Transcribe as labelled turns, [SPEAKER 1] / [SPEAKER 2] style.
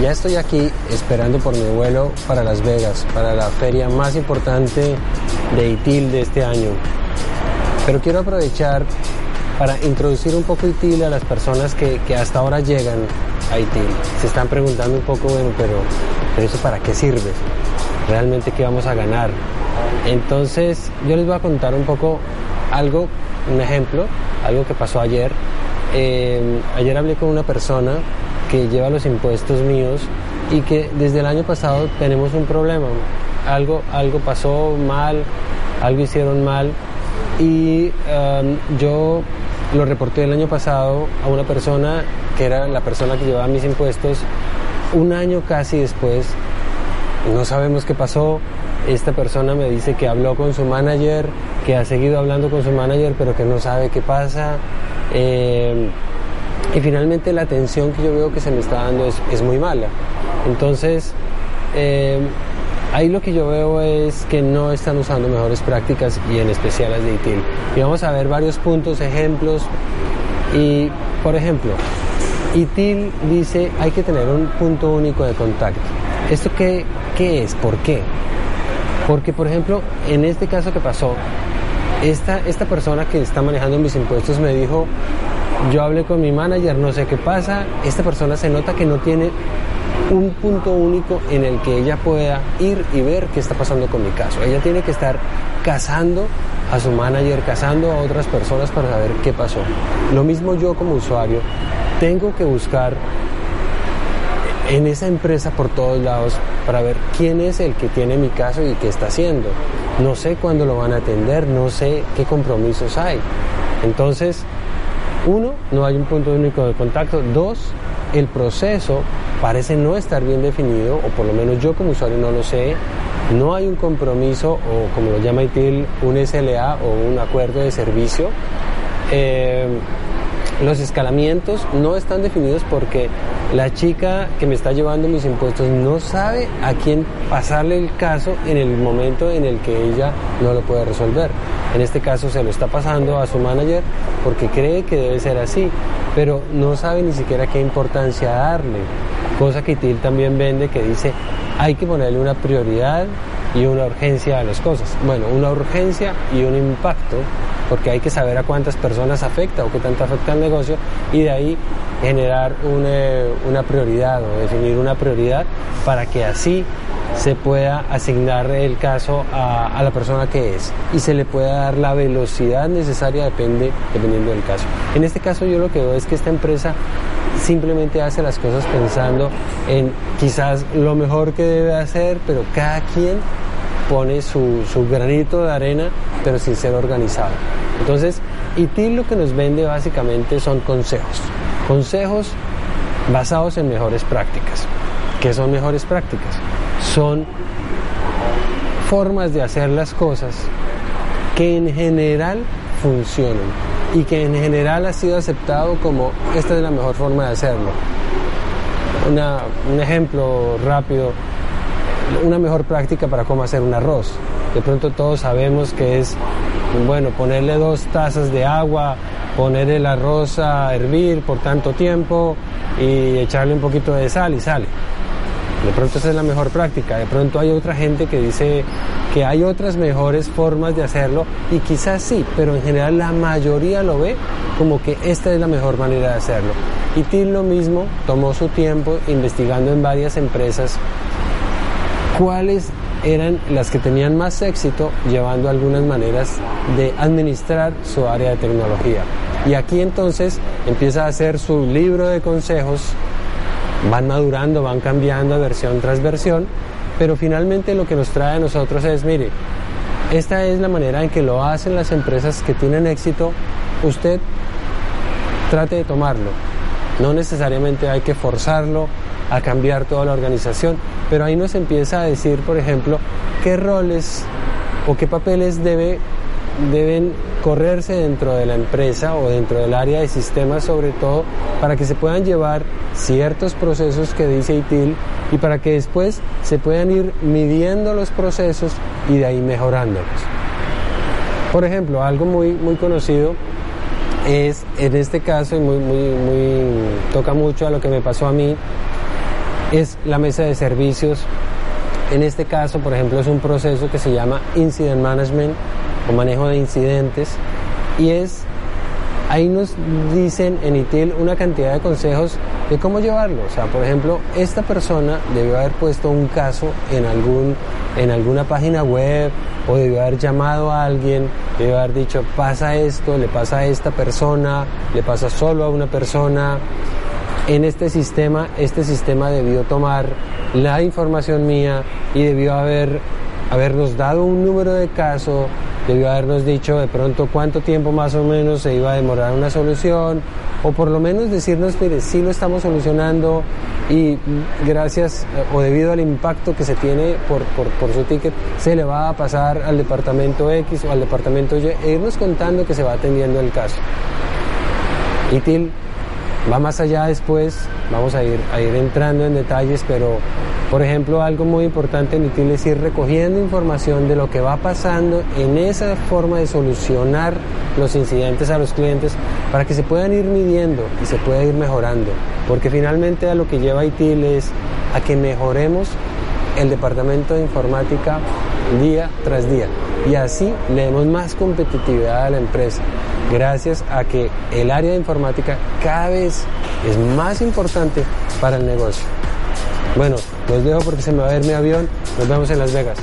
[SPEAKER 1] Ya estoy aquí esperando por mi vuelo para Las Vegas, para la feria más importante de ITIL de este año. Pero quiero aprovechar para introducir un poco ITIL a las personas que, que hasta ahora llegan a ITIL. Se están preguntando un poco, bueno, pero, pero eso para qué sirve? ¿Realmente qué vamos a ganar? Entonces yo les voy a contar un poco algo, un ejemplo, algo que pasó ayer. Eh, ayer hablé con una persona que lleva los impuestos míos y que desde el año pasado tenemos un problema. Algo, algo pasó mal, algo hicieron mal y um, yo lo reporté el año pasado a una persona que era la persona que llevaba mis impuestos. Un año casi después, no sabemos qué pasó. Esta persona me dice que habló con su manager, que ha seguido hablando con su manager, pero que no sabe qué pasa. Eh, y finalmente la atención que yo veo que se me está dando es, es muy mala. Entonces, eh, ahí lo que yo veo es que no están usando mejores prácticas y en especial las de ITIL. Y vamos a ver varios puntos, ejemplos. Y, por ejemplo, ITIL dice hay que tener un punto único de contacto. ¿Esto qué, qué es? ¿Por qué? Porque, por ejemplo, en este caso que pasó, esta, esta persona que está manejando mis impuestos me dijo, yo hablé con mi manager, no sé qué pasa, esta persona se nota que no tiene un punto único en el que ella pueda ir y ver qué está pasando con mi caso. Ella tiene que estar cazando a su manager, cazando a otras personas para saber qué pasó. Lo mismo yo como usuario, tengo que buscar en esa empresa por todos lados para ver quién es el que tiene mi caso y qué está haciendo. No sé cuándo lo van a atender, no sé qué compromisos hay. Entonces, uno, no hay un punto único de contacto. Dos, el proceso parece no estar bien definido, o por lo menos yo como usuario no lo sé. No hay un compromiso, o como lo llama ITIL, un SLA o un acuerdo de servicio. Eh, los escalamientos no están definidos porque la chica que me está llevando mis impuestos no sabe a quién pasarle el caso en el momento en el que ella no lo puede resolver. En este caso se lo está pasando a su manager porque cree que debe ser así, pero no sabe ni siquiera qué importancia darle. Cosa que TIL también vende que dice hay que ponerle una prioridad y una urgencia a las cosas. Bueno, una urgencia y un impacto porque hay que saber a cuántas personas afecta o qué tanto afecta al negocio y de ahí generar una, una prioridad o definir una prioridad para que así se pueda asignar el caso a, la persona que es y se le pueda dar la velocidad necesaria depende, dependiendo del caso. En este caso yo lo que veo es que esta empresa simplemente hace las cosas pensando en quizás lo mejor que debe hacer, pero cada quien pone su, su granito de arena, pero sin ser organizado. Entonces, ITIL lo que nos vende básicamente son consejos. Consejos basados en mejores prácticas. ¿Qué son mejores prácticas? Son formas de hacer las cosas que en general funcionan y que en general ha sido aceptado como esta es la mejor forma de hacerlo. Un ejemplo rápido, una mejor práctica para cómo hacer un arroz. De pronto todos sabemos que es, bueno, ponerle dos tazas de agua, poner el arroz a hervir por tanto tiempo y echarle un poquito de sal y sale. De pronto esa es la mejor práctica. De pronto hay otra gente que dice que hay otras mejores formas de hacerlo y quizás sí, pero en general la mayoría lo ve como que esta es la mejor manera de hacerlo. Y Till lo mismo tomó su tiempo investigando en varias empresas cuáles eran las que tenían más éxito llevando algunas maneras de administrar su área de tecnología. Y aquí entonces empieza a hacer su libro de consejos, van madurando, van cambiando versión tras versión, pero finalmente lo que nos trae a nosotros es, mire, esta es la manera en que lo hacen las empresas que tienen éxito, usted trate de tomarlo. No necesariamente hay que forzarlo a cambiar toda la organización, pero ahí nos empieza a decir, por ejemplo, qué roles o qué papeles debe, deben correrse dentro de la empresa o dentro del área de sistemas sobre todo para que se puedan llevar ciertos procesos que dice ITIL y para que después se puedan ir midiendo los procesos y de ahí mejorándolos. Por ejemplo, algo muy, muy conocido es en este caso y muy, muy, muy toca mucho a lo que me pasó a mí es la mesa de servicios en este caso por ejemplo es un proceso que se llama incident management o manejo de incidentes y es ahí nos dicen en ITIL una cantidad de consejos de cómo llevarlo. O sea, por ejemplo, esta persona debió haber puesto un caso en, algún, en alguna página web o debió haber llamado a alguien, debió haber dicho, pasa esto, le pasa a esta persona, le pasa solo a una persona. En este sistema, este sistema debió tomar la información mía y debió haber, habernos dado un número de caso, debió habernos dicho de pronto cuánto tiempo más o menos se iba a demorar una solución, o por lo menos decirnos, mire, sí lo estamos solucionando y gracias o debido al impacto que se tiene por, por, su ticket, se le va a pasar al departamento X o al departamento Y e irnos contando que se va atendiendo el caso. ITIL va más allá después, vamos a ir, a ir entrando en detalles, pero por ejemplo, algo muy importante en ITIL es ir recogiendo información de lo que va pasando en esa forma de solucionar los incidentes a los clientes para que se puedan ir midiendo y se pueda ir mejorando. Porque finalmente a lo que lleva ITIL es a que mejoremos el departamento de informática día tras día y así le demos más competitividad a la empresa gracias a que el área de informática cada vez es más importante para el negocio. Bueno, los dejo porque se me va a ir mi avión. Nos vemos en Las Vegas.